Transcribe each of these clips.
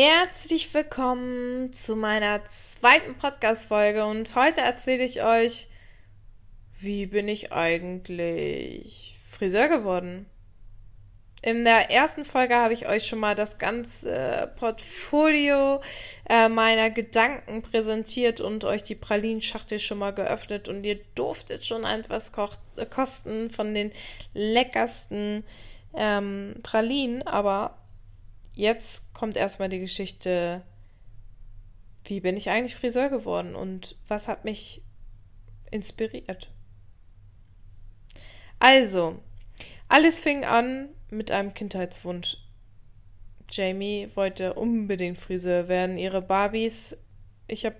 Herzlich willkommen zu meiner zweiten Podcast-Folge und heute erzähle ich euch, wie bin ich eigentlich Friseur geworden? In der ersten Folge habe ich euch schon mal das ganze Portfolio äh, meiner Gedanken präsentiert und euch die Pralinschachtel schon mal geöffnet und ihr durftet schon etwas äh, kosten von den leckersten ähm, Pralinen, aber jetzt kommt erstmal die Geschichte, wie bin ich eigentlich Friseur geworden und was hat mich inspiriert. Also, alles fing an mit einem Kindheitswunsch. Jamie wollte unbedingt Friseur werden. Ihre Barbies, ich habe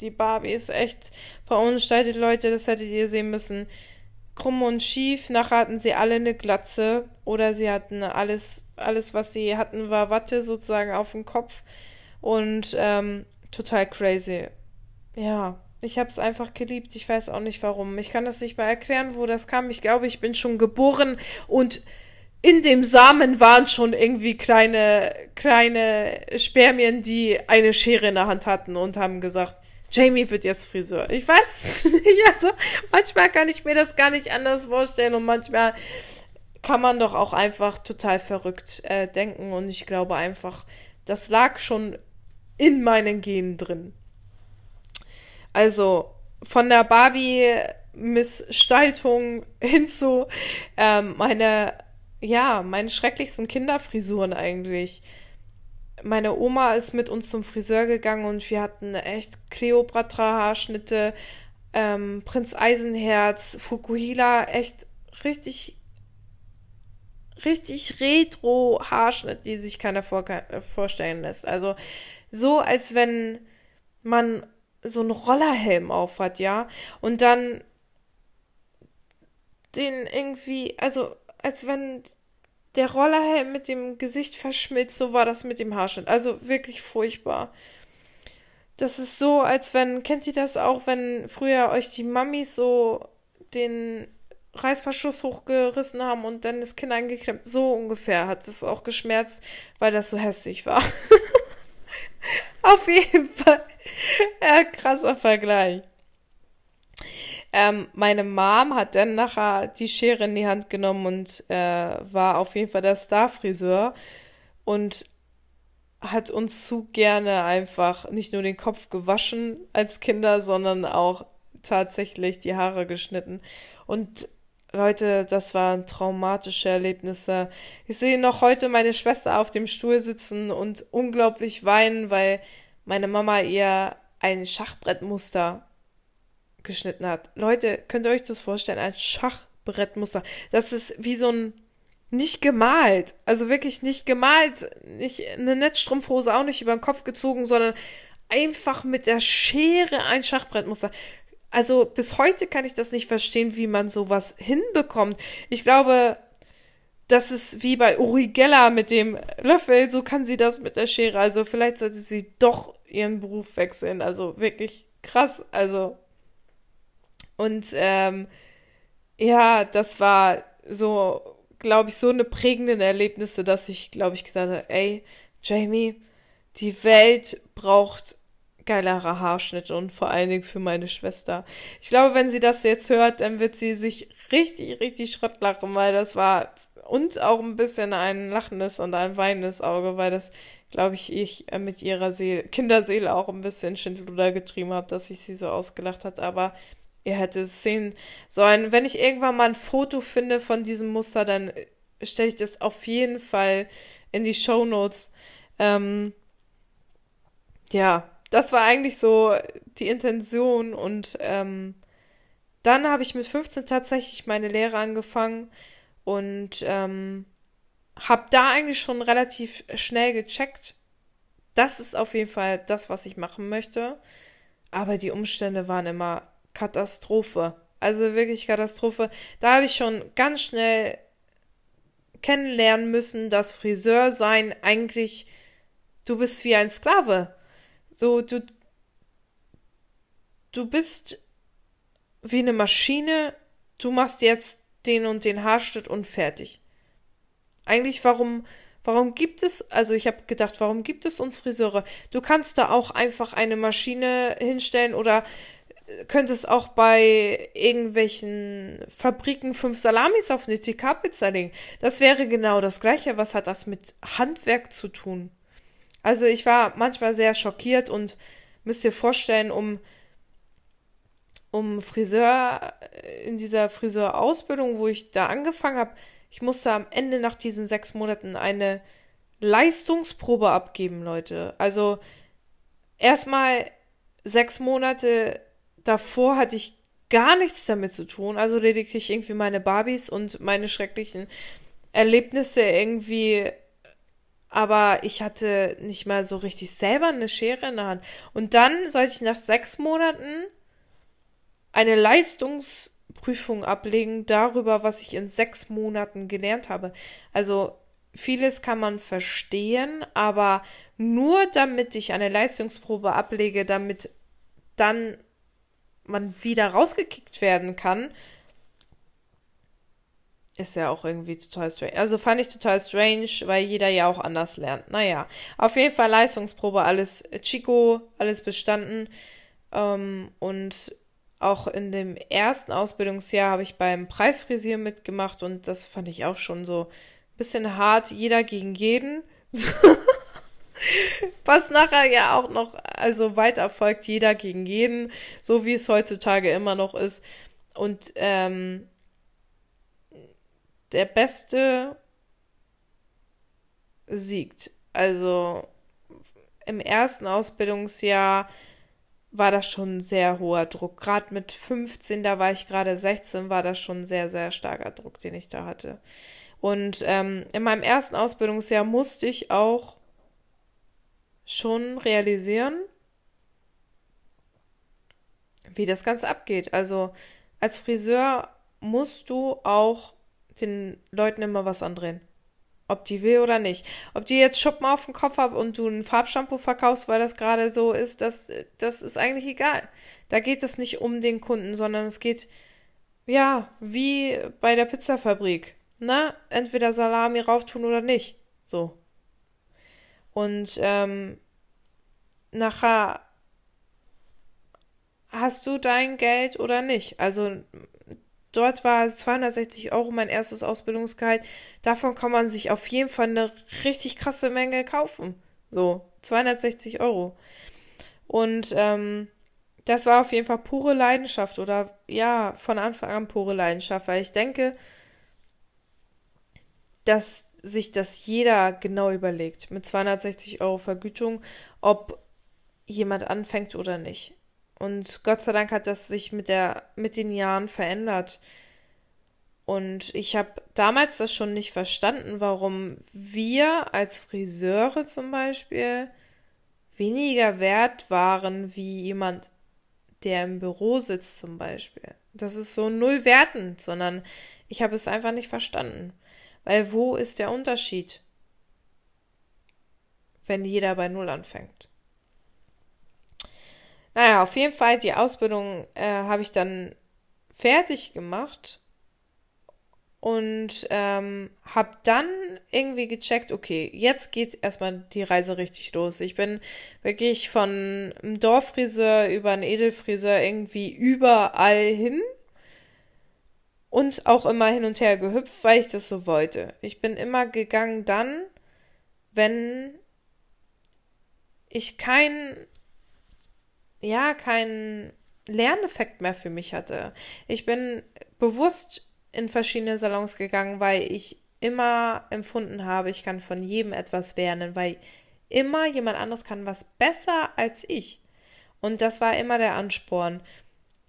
die Barbies echt verunstaltet, Leute, das hättet ihr sehen müssen krumm und schief. Nachher hatten sie alle eine Glatze oder sie hatten alles, alles, was sie hatten, war Watte sozusagen auf dem Kopf und ähm, total crazy. Ja, ich habe es einfach geliebt. Ich weiß auch nicht warum. Ich kann das nicht mal erklären, wo das kam. Ich glaube, ich bin schon geboren und in dem Samen waren schon irgendwie kleine, kleine Spermien, die eine Schere in der Hand hatten und haben gesagt, Jamie wird jetzt Friseur. Ich weiß nicht. Also manchmal kann ich mir das gar nicht anders vorstellen und manchmal kann man doch auch einfach total verrückt äh, denken und ich glaube einfach, das lag schon in meinen Genen drin. Also von der Barbie-Missgestaltung hin zu ähm, meine, ja, meine schrecklichsten Kinderfrisuren eigentlich meine Oma ist mit uns zum Friseur gegangen und wir hatten echt Cleopatra-Haarschnitte, ähm, Prinz Eisenherz, Fukuhila, echt richtig, richtig retro-Haarschnitt, die sich keiner vor vorstellen lässt. Also so, als wenn man so einen Rollerhelm aufhat, ja, und dann den irgendwie, also als wenn der Rollerhelm mit dem Gesicht verschmilzt, so war das mit dem Haarschnitt. Also wirklich furchtbar. Das ist so, als wenn, kennt ihr das auch, wenn früher euch die Mamis so den Reißverschluss hochgerissen haben und dann das Kind eingeklemmt? So ungefähr hat es auch geschmerzt, weil das so hässlich war. Auf jeden Fall. Ja, krasser Vergleich. Ähm, meine Mom hat dann nachher die Schere in die Hand genommen und äh, war auf jeden Fall der Starfriseur und hat uns zu gerne einfach nicht nur den Kopf gewaschen als Kinder, sondern auch tatsächlich die Haare geschnitten. Und Leute, das waren traumatische Erlebnisse. Ich sehe noch heute meine Schwester auf dem Stuhl sitzen und unglaublich weinen, weil meine Mama ihr ein Schachbrettmuster geschnitten hat. Leute, könnt ihr euch das vorstellen? Ein Schachbrettmuster. Das ist wie so ein nicht gemalt. Also wirklich nicht gemalt. Nicht eine Netzstrumpfhose auch nicht über den Kopf gezogen, sondern einfach mit der Schere ein Schachbrettmuster. Also bis heute kann ich das nicht verstehen, wie man sowas hinbekommt. Ich glaube, das ist wie bei Uri Geller mit dem Löffel, so kann sie das mit der Schere. Also vielleicht sollte sie doch ihren Beruf wechseln. Also wirklich krass. Also und ähm, ja, das war so, glaube ich, so eine prägende Erlebnisse, dass ich, glaube ich, gesagt habe, ey, Jamie, die Welt braucht geilere Haarschnitte und vor allen Dingen für meine Schwester. Ich glaube, wenn sie das jetzt hört, dann wird sie sich richtig, richtig Schrott lachen, weil das war und auch ein bisschen ein lachendes und ein weinendes Auge, weil das, glaube ich, ich mit ihrer Seele, Kinderseele auch ein bisschen Schindluder getrieben habe, dass ich sie so ausgelacht hat. Aber ihr hättet es sehen sollen. Wenn ich irgendwann mal ein Foto finde von diesem Muster, dann stelle ich das auf jeden Fall in die Show Notes. Ähm, ja, das war eigentlich so die Intention und ähm, dann habe ich mit 15 tatsächlich meine Lehre angefangen und ähm, habe da eigentlich schon relativ schnell gecheckt, das ist auf jeden Fall das, was ich machen möchte. Aber die Umstände waren immer Katastrophe. Also wirklich Katastrophe. Da habe ich schon ganz schnell kennenlernen müssen, dass Friseur sein eigentlich, du bist wie ein Sklave. So, du, du bist wie eine Maschine, du machst jetzt den und den Haarschnitt und fertig. Eigentlich, warum, Warum gibt es, also ich habe gedacht, warum gibt es uns Friseure? Du kannst da auch einfach eine Maschine hinstellen oder könntest auch bei irgendwelchen Fabriken fünf Salamis auf eine TK-Pizza legen. Das wäre genau das Gleiche. Was hat das mit Handwerk zu tun? Also ich war manchmal sehr schockiert und müsst ihr vorstellen, um, um Friseur, in dieser Friseurausbildung, wo ich da angefangen habe, ich musste am Ende nach diesen sechs Monaten eine Leistungsprobe abgeben, Leute. Also erstmal sechs Monate davor hatte ich gar nichts damit zu tun. Also lediglich irgendwie meine Barbies und meine schrecklichen Erlebnisse irgendwie. Aber ich hatte nicht mal so richtig selber eine Schere in der Hand. Und dann sollte ich nach sechs Monaten eine Leistungsprüfung ablegen darüber, was ich in sechs Monaten gelernt habe. Also vieles kann man verstehen, aber nur damit ich eine Leistungsprobe ablege, damit dann man wieder rausgekickt werden kann, ist ja auch irgendwie total strange. Also fand ich total strange, weil jeder ja auch anders lernt. Naja, auf jeden Fall Leistungsprobe, alles Chico, alles bestanden. Ähm, und auch in dem ersten Ausbildungsjahr habe ich beim Preisfrisieren mitgemacht und das fand ich auch schon so ein bisschen hart, jeder gegen jeden. Was nachher ja auch noch, also weiter folgt, jeder gegen jeden, so wie es heutzutage immer noch ist. Und ähm, der Beste siegt. Also im ersten Ausbildungsjahr war das schon ein sehr hoher Druck. Gerade mit 15, da war ich gerade 16, war das schon ein sehr, sehr starker Druck, den ich da hatte. Und ähm, in meinem ersten Ausbildungsjahr musste ich auch schon realisieren, wie das Ganze abgeht. Also als Friseur musst du auch den Leuten immer was andrehen. Ob die will oder nicht. Ob die jetzt Schuppen auf dem Kopf haben und du ein Farbshampoo verkaufst, weil das gerade so ist, das, das ist eigentlich egal. Da geht es nicht um den Kunden, sondern es geht, ja, wie bei der Pizzafabrik. Na, entweder Salami rauftun oder nicht. So. Und ähm, nachher hast du dein Geld oder nicht. Also dort war 260 Euro mein erstes Ausbildungsgehalt. Davon kann man sich auf jeden Fall eine richtig krasse Menge kaufen. So, 260 Euro. Und ähm, das war auf jeden Fall pure Leidenschaft oder ja, von Anfang an pure Leidenschaft, weil ich denke, dass sich das jeder genau überlegt mit 260 Euro Vergütung, ob jemand anfängt oder nicht. Und Gott sei Dank hat das sich mit der mit den Jahren verändert. Und ich habe damals das schon nicht verstanden, warum wir als Friseure zum Beispiel weniger wert waren wie jemand, der im Büro sitzt zum Beispiel. Das ist so null wertend, sondern ich habe es einfach nicht verstanden. Weil wo ist der Unterschied, wenn jeder bei Null anfängt? Naja, auf jeden Fall, die Ausbildung äh, habe ich dann fertig gemacht und ähm, habe dann irgendwie gecheckt, okay, jetzt geht erstmal die Reise richtig los. Ich bin wirklich von einem Dorffriseur über einen Edelfriseur irgendwie überall hin und auch immer hin und her gehüpft, weil ich das so wollte. Ich bin immer gegangen dann, wenn ich kein, ja, keinen Lerneffekt mehr für mich hatte. Ich bin bewusst in verschiedene Salons gegangen, weil ich immer empfunden habe, ich kann von jedem etwas lernen, weil immer jemand anderes kann was besser als ich. Und das war immer der Ansporn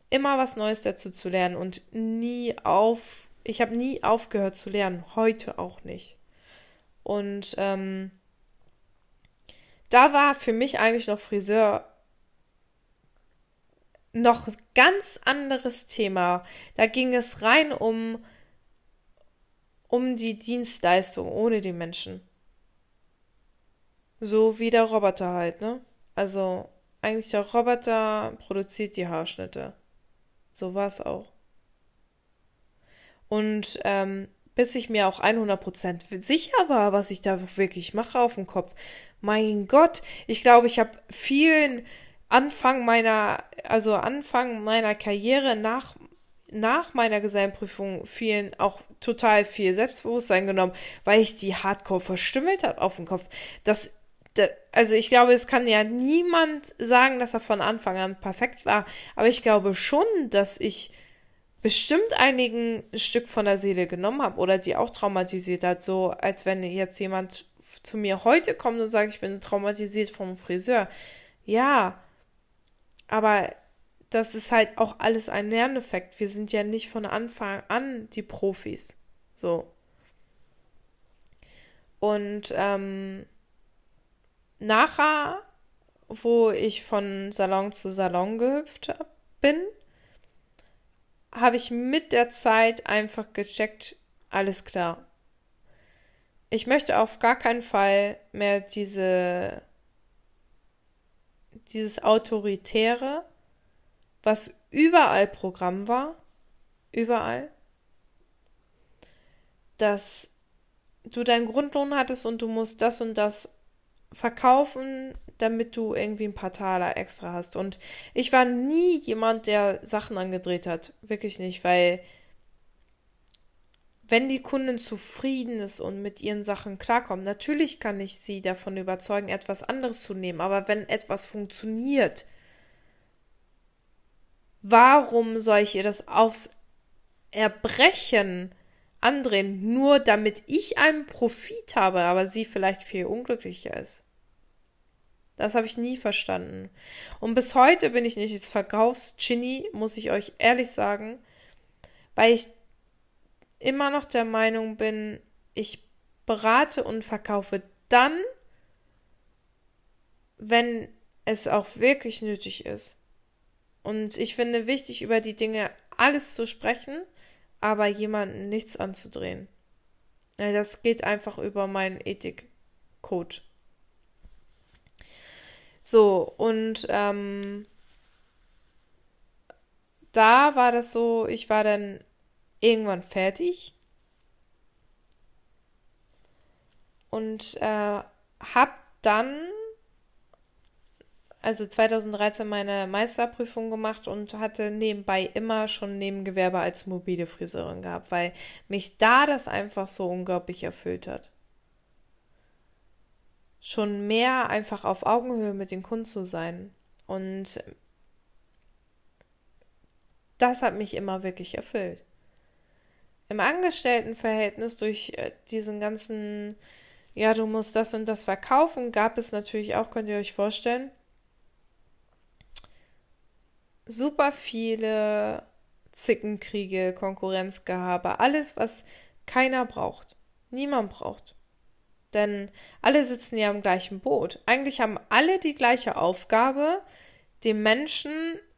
immer was Neues dazu zu lernen und nie auf, ich habe nie aufgehört zu lernen, heute auch nicht. Und ähm, da war für mich eigentlich noch Friseur noch ganz anderes Thema. Da ging es rein um um die Dienstleistung ohne die Menschen. So wie der Roboter halt, ne? Also eigentlich der Roboter produziert die Haarschnitte. So war es auch. Und ähm, bis ich mir auch 100% sicher war, was ich da wirklich mache auf dem Kopf. Mein Gott, ich glaube, ich habe vielen Anfang meiner, also Anfang meiner Karriere nach nach meiner Gesellenprüfung vielen auch total viel Selbstbewusstsein genommen, weil ich die Hardcore verstümmelt habe auf dem Kopf. Das, also ich glaube, es kann ja niemand sagen, dass er von Anfang an perfekt war, aber ich glaube schon, dass ich bestimmt einigen ein Stück von der Seele genommen habe oder die auch traumatisiert hat, so als wenn jetzt jemand zu mir heute kommt und sagt, ich bin traumatisiert vom Friseur. Ja, aber das ist halt auch alles ein Lerneffekt. Wir sind ja nicht von Anfang an die Profis. So. Und ähm, nachher, wo ich von Salon zu Salon gehüpft bin, habe ich mit der Zeit einfach gecheckt, alles klar. Ich möchte auf gar keinen Fall mehr diese dieses autoritäre, was überall Programm war, überall, dass du deinen Grundlohn hattest und du musst das und das verkaufen, damit du irgendwie ein paar Taler extra hast. Und ich war nie jemand, der Sachen angedreht hat. Wirklich nicht, weil wenn die Kundin zufrieden ist und mit ihren Sachen klarkommt, natürlich kann ich sie davon überzeugen, etwas anderes zu nehmen. Aber wenn etwas funktioniert, warum soll ich ihr das aufs Erbrechen andrehen, nur damit ich einen Profit habe, aber sie vielleicht viel unglücklicher ist? Das habe ich nie verstanden. Und bis heute bin ich nicht ins Verkaufsgenie, muss ich euch ehrlich sagen, weil ich immer noch der Meinung bin, ich berate und verkaufe dann, wenn es auch wirklich nötig ist. Und ich finde wichtig, über die Dinge alles zu sprechen, aber jemanden nichts anzudrehen. Das geht einfach über meinen Ethikcode. So, und ähm, da war das so, ich war dann irgendwann fertig und äh, hab dann also 2013 meine Meisterprüfung gemacht und hatte nebenbei immer schon Nebengewerbe als mobile Friseurin gehabt, weil mich da das einfach so unglaublich erfüllt hat. Schon mehr einfach auf Augenhöhe mit den Kunden zu sein. Und das hat mich immer wirklich erfüllt. Im Angestelltenverhältnis durch äh, diesen ganzen, ja, du musst das und das verkaufen, gab es natürlich auch, könnt ihr euch vorstellen, super viele Zickenkriege, Konkurrenzgehabe, alles, was keiner braucht. Niemand braucht. Denn alle sitzen ja im gleichen Boot. Eigentlich haben alle die gleiche Aufgabe, den Menschen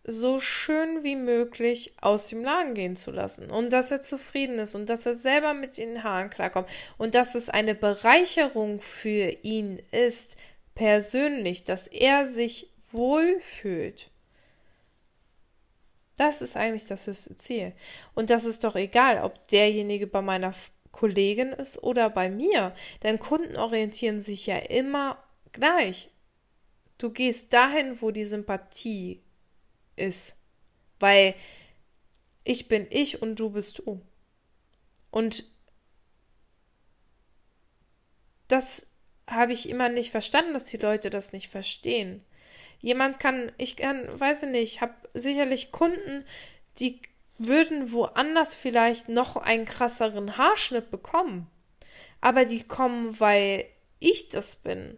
so schön wie möglich aus dem Laden gehen zu lassen. Und dass er zufrieden ist und dass er selber mit den Haaren klarkommt. Und dass es eine Bereicherung für ihn ist, persönlich, dass er sich wohlfühlt. Das ist eigentlich das höchste Ziel. Und das ist doch egal, ob derjenige bei meiner Kollegin ist oder bei mir. Denn Kunden orientieren sich ja immer gleich. Du gehst dahin, wo die Sympathie ist. Weil ich bin ich und du bist du. Und das habe ich immer nicht verstanden, dass die Leute das nicht verstehen. Jemand kann, ich kann, weiß ich nicht, ich habe sicherlich Kunden, die würden woanders vielleicht noch einen krasseren Haarschnitt bekommen. Aber die kommen, weil ich das bin.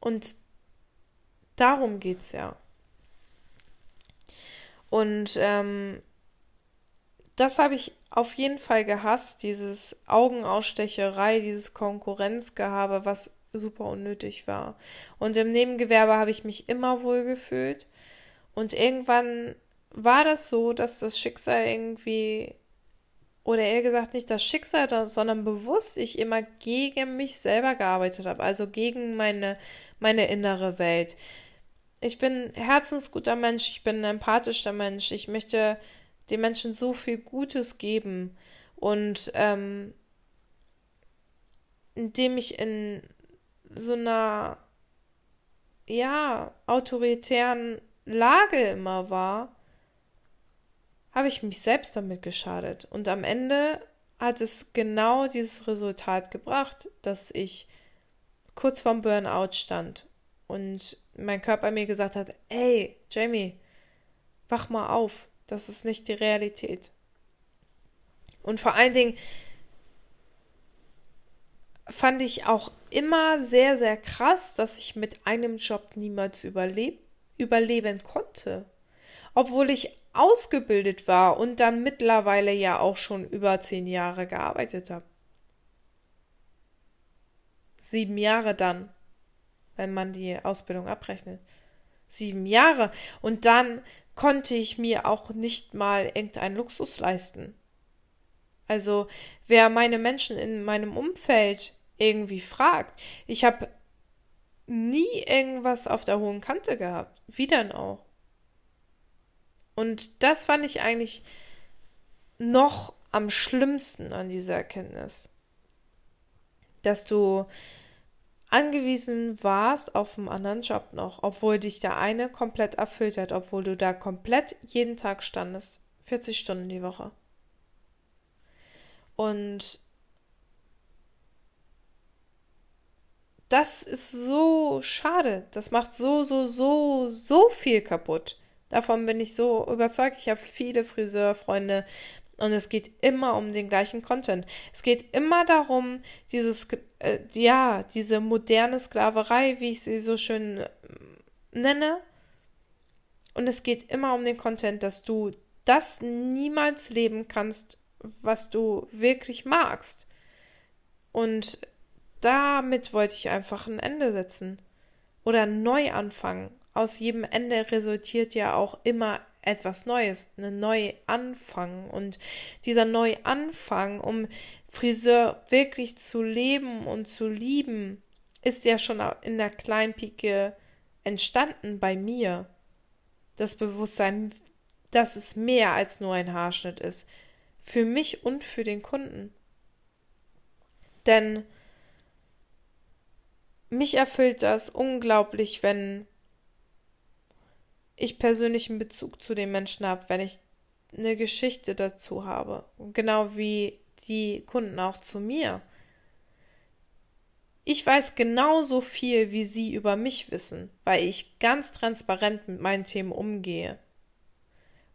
Und darum geht's ja. Und ähm, das habe ich auf jeden Fall gehasst, dieses Augenausstecherei, dieses Konkurrenzgehabe, was super unnötig war. Und im Nebengewerbe habe ich mich immer wohl gefühlt. Und irgendwann war das so, dass das Schicksal irgendwie, oder eher gesagt nicht das Schicksal, sondern bewusst ich immer gegen mich selber gearbeitet habe, also gegen meine, meine innere Welt. Ich bin herzensguter Mensch, ich bin ein empathischer Mensch, ich möchte den Menschen so viel Gutes geben und ähm, indem ich in so einer ja autoritären Lage immer war, habe ich mich selbst damit geschadet. Und am Ende hat es genau dieses Resultat gebracht, dass ich kurz vorm Burnout stand und mein Körper mir gesagt hat, ey, Jamie, wach mal auf, das ist nicht die Realität. Und vor allen Dingen fand ich auch immer sehr, sehr krass, dass ich mit einem Job niemals überleb überleben konnte. Obwohl ich ausgebildet war und dann mittlerweile ja auch schon über zehn Jahre gearbeitet habe. Sieben Jahre dann, wenn man die Ausbildung abrechnet. Sieben Jahre. Und dann konnte ich mir auch nicht mal irgendeinen Luxus leisten. Also, wer meine Menschen in meinem Umfeld irgendwie fragt, ich habe nie irgendwas auf der hohen Kante gehabt. Wie denn auch? Und das fand ich eigentlich noch am schlimmsten an dieser Erkenntnis. Dass du angewiesen warst auf einen anderen Job noch, obwohl dich der eine komplett erfüllt hat, obwohl du da komplett jeden Tag standest. 40 Stunden die Woche. Und das ist so schade. Das macht so, so, so, so viel kaputt. Davon bin ich so überzeugt. Ich habe viele Friseurfreunde und es geht immer um den gleichen Content. Es geht immer darum, dieses, äh, ja, diese moderne Sklaverei, wie ich sie so schön äh, nenne. Und es geht immer um den Content, dass du das niemals leben kannst, was du wirklich magst. Und damit wollte ich einfach ein Ende setzen. Oder neu anfangen aus jedem Ende resultiert ja auch immer etwas Neues, ein Neuanfang. Und dieser Neuanfang, um Friseur wirklich zu leben und zu lieben, ist ja schon in der Kleinpike entstanden bei mir. Das Bewusstsein, dass es mehr als nur ein Haarschnitt ist. Für mich und für den Kunden. Denn mich erfüllt das unglaublich, wenn ich persönlichen Bezug zu den Menschen habe, wenn ich eine Geschichte dazu habe. Genau wie die Kunden auch zu mir. Ich weiß genauso viel, wie sie über mich wissen, weil ich ganz transparent mit meinen Themen umgehe.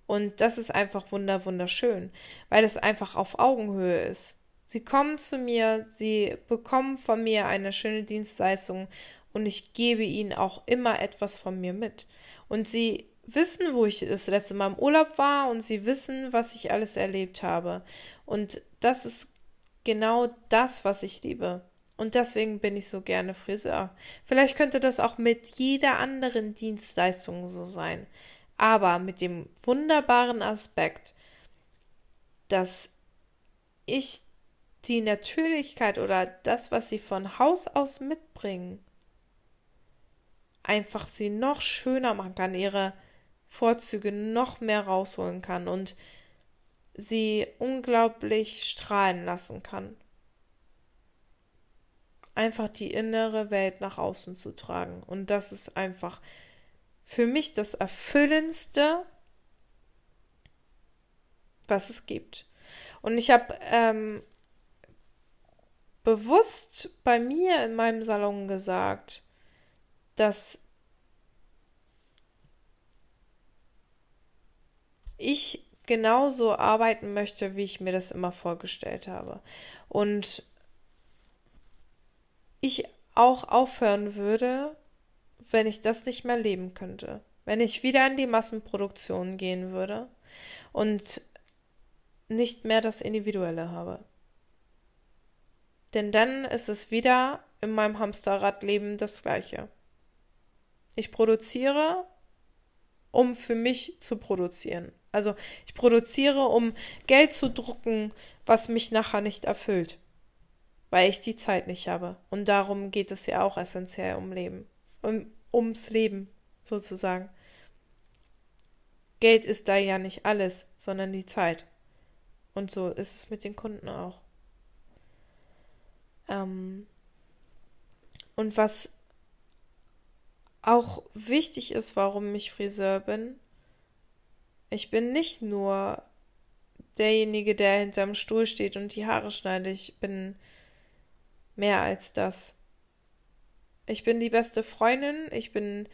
Und das ist einfach wunder wunderschön, weil es einfach auf Augenhöhe ist. Sie kommen zu mir, sie bekommen von mir eine schöne Dienstleistung und ich gebe ihnen auch immer etwas von mir mit. Und sie wissen, wo ich das letzte Mal im Urlaub war und sie wissen, was ich alles erlebt habe. Und das ist genau das, was ich liebe. Und deswegen bin ich so gerne Friseur. Vielleicht könnte das auch mit jeder anderen Dienstleistung so sein. Aber mit dem wunderbaren Aspekt, dass ich die Natürlichkeit oder das, was sie von Haus aus mitbringen, einfach sie noch schöner machen kann, ihre Vorzüge noch mehr rausholen kann und sie unglaublich strahlen lassen kann. Einfach die innere Welt nach außen zu tragen. Und das ist einfach für mich das Erfüllendste, was es gibt. Und ich habe ähm, bewusst bei mir in meinem Salon gesagt, dass ich genauso arbeiten möchte, wie ich mir das immer vorgestellt habe. Und ich auch aufhören würde, wenn ich das nicht mehr leben könnte. Wenn ich wieder in die Massenproduktion gehen würde und nicht mehr das Individuelle habe. Denn dann ist es wieder in meinem Hamsterradleben das Gleiche. Ich produziere, um für mich zu produzieren. Also ich produziere, um Geld zu drucken, was mich nachher nicht erfüllt, weil ich die Zeit nicht habe. Und darum geht es ja auch essentiell um Leben, um, ums Leben sozusagen. Geld ist da ja nicht alles, sondern die Zeit. Und so ist es mit den Kunden auch. Ähm und was auch wichtig ist, warum ich Friseur bin, ich bin nicht nur derjenige, der hinterm Stuhl steht und die Haare schneidet. Ich bin mehr als das. Ich bin die beste Freundin, ich bin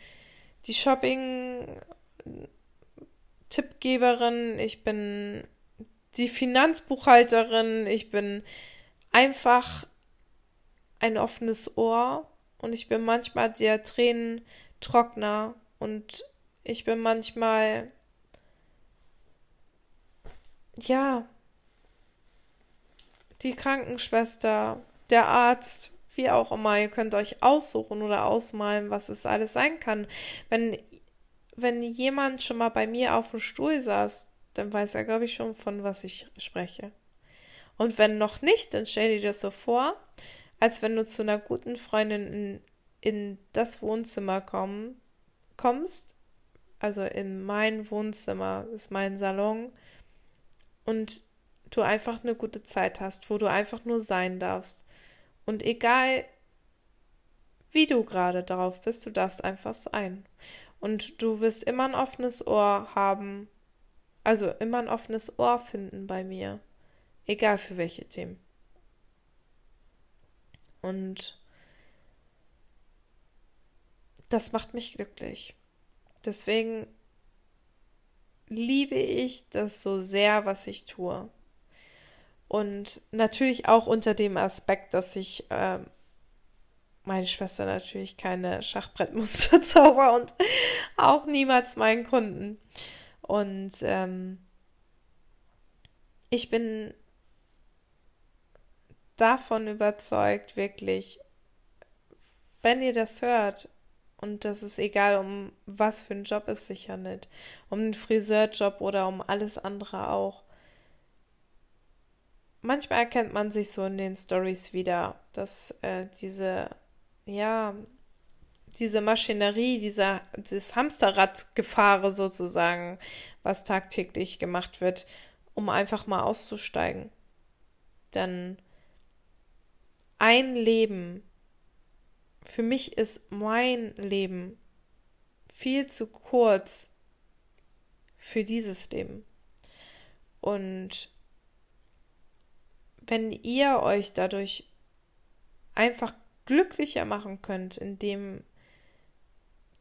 die Shopping-Tippgeberin, ich bin die Finanzbuchhalterin, ich bin einfach ein offenes Ohr und ich bin manchmal der Tränentrockner und ich bin manchmal ja die Krankenschwester, der Arzt, wie auch immer. Ihr könnt euch aussuchen oder ausmalen, was es alles sein kann. Wenn, wenn jemand schon mal bei mir auf dem Stuhl saß, dann weiß er, glaube ich, schon, von was ich spreche. Und wenn noch nicht, dann stell dir das so vor, als wenn du zu einer guten Freundin in, in das Wohnzimmer komm, kommst, also in mein Wohnzimmer, ist mein Salon, und du einfach eine gute Zeit hast, wo du einfach nur sein darfst. Und egal, wie du gerade drauf bist, du darfst einfach sein. Und du wirst immer ein offenes Ohr haben, also immer ein offenes Ohr finden bei mir, egal für welche Themen. Und das macht mich glücklich. Deswegen liebe ich das so sehr, was ich tue. Und natürlich auch unter dem Aspekt, dass ich äh, meine Schwester natürlich keine Schachbrettmuster zauber und auch niemals meinen Kunden. Und ähm, ich bin davon überzeugt, wirklich, wenn ihr das hört, und das ist egal, um was für einen Job es sich handelt, um einen Friseurjob oder um alles andere auch. Manchmal erkennt man sich so in den Stories wieder, dass äh, diese, ja, diese Maschinerie, dieser, dieses Hamsterradgefahre sozusagen, was tagtäglich gemacht wird, um einfach mal auszusteigen. Denn ein Leben für mich ist mein Leben viel zu kurz für dieses Leben. Und wenn ihr euch dadurch einfach glücklicher machen könnt, indem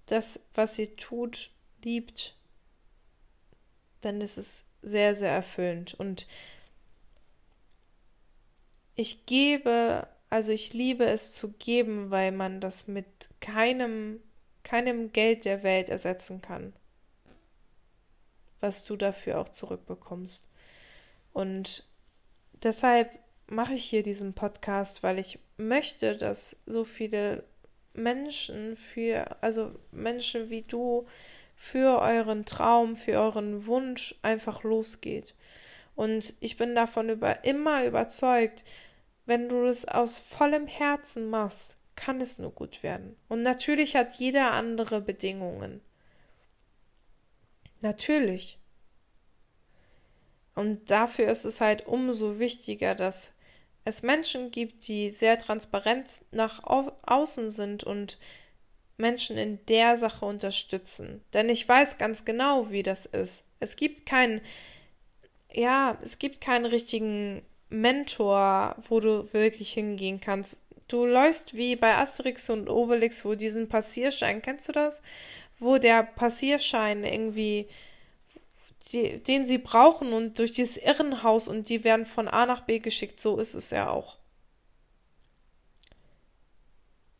das, was ihr tut, liebt, dann ist es sehr, sehr erfüllend. Und ich gebe also ich liebe es zu geben, weil man das mit keinem, keinem Geld der Welt ersetzen kann, was du dafür auch zurückbekommst. Und deshalb mache ich hier diesen Podcast, weil ich möchte, dass so viele Menschen für, also Menschen wie du, für euren Traum, für euren Wunsch einfach losgeht. Und ich bin davon über, immer überzeugt, wenn du es aus vollem Herzen machst, kann es nur gut werden. Und natürlich hat jeder andere Bedingungen. Natürlich. Und dafür ist es halt umso wichtiger, dass es Menschen gibt, die sehr transparent nach au außen sind und Menschen in der Sache unterstützen. Denn ich weiß ganz genau, wie das ist. Es gibt keinen, ja, es gibt keinen richtigen Mentor, wo du wirklich hingehen kannst. Du läufst wie bei Asterix und Obelix, wo diesen Passierschein, kennst du das? Wo der Passierschein irgendwie, die, den sie brauchen und durch dieses Irrenhaus und die werden von A nach B geschickt, so ist es ja auch.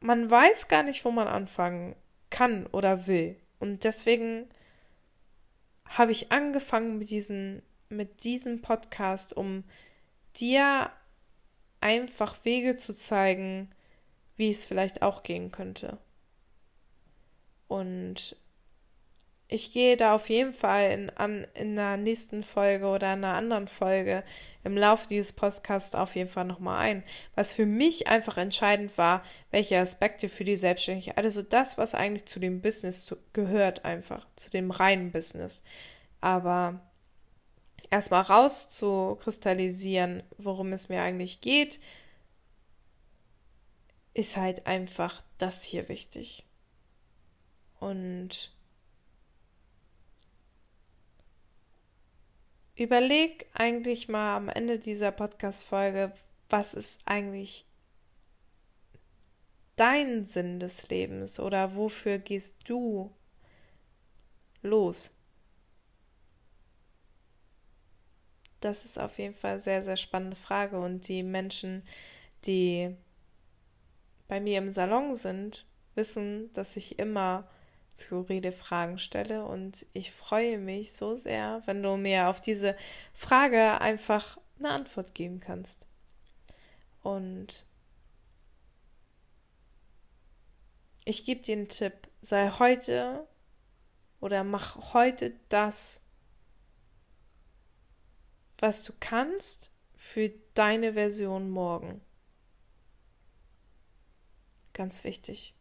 Man weiß gar nicht, wo man anfangen kann oder will. Und deswegen habe ich angefangen mit, diesen, mit diesem Podcast, um dir einfach Wege zu zeigen, wie es vielleicht auch gehen könnte. Und ich gehe da auf jeden Fall in, an, in einer nächsten Folge oder in einer anderen Folge im Laufe dieses Podcasts auf jeden Fall nochmal ein. Was für mich einfach entscheidend war, welche Aspekte für die Selbstständigkeit, also das, was eigentlich zu dem Business zu, gehört, einfach, zu dem reinen Business. Aber erstmal rauszukristallisieren, worum es mir eigentlich geht, ist halt einfach das hier wichtig. Und überleg eigentlich mal am Ende dieser Podcast-Folge, was ist eigentlich dein Sinn des Lebens oder wofür gehst du los? Das ist auf jeden Fall eine sehr, sehr spannende Frage. Und die Menschen, die bei mir im Salon sind, wissen, dass ich immer skurrile Fragen stelle. Und ich freue mich so sehr, wenn du mir auf diese Frage einfach eine Antwort geben kannst. Und ich gebe dir einen Tipp, sei heute oder mach heute das, was du kannst für deine Version morgen. Ganz wichtig.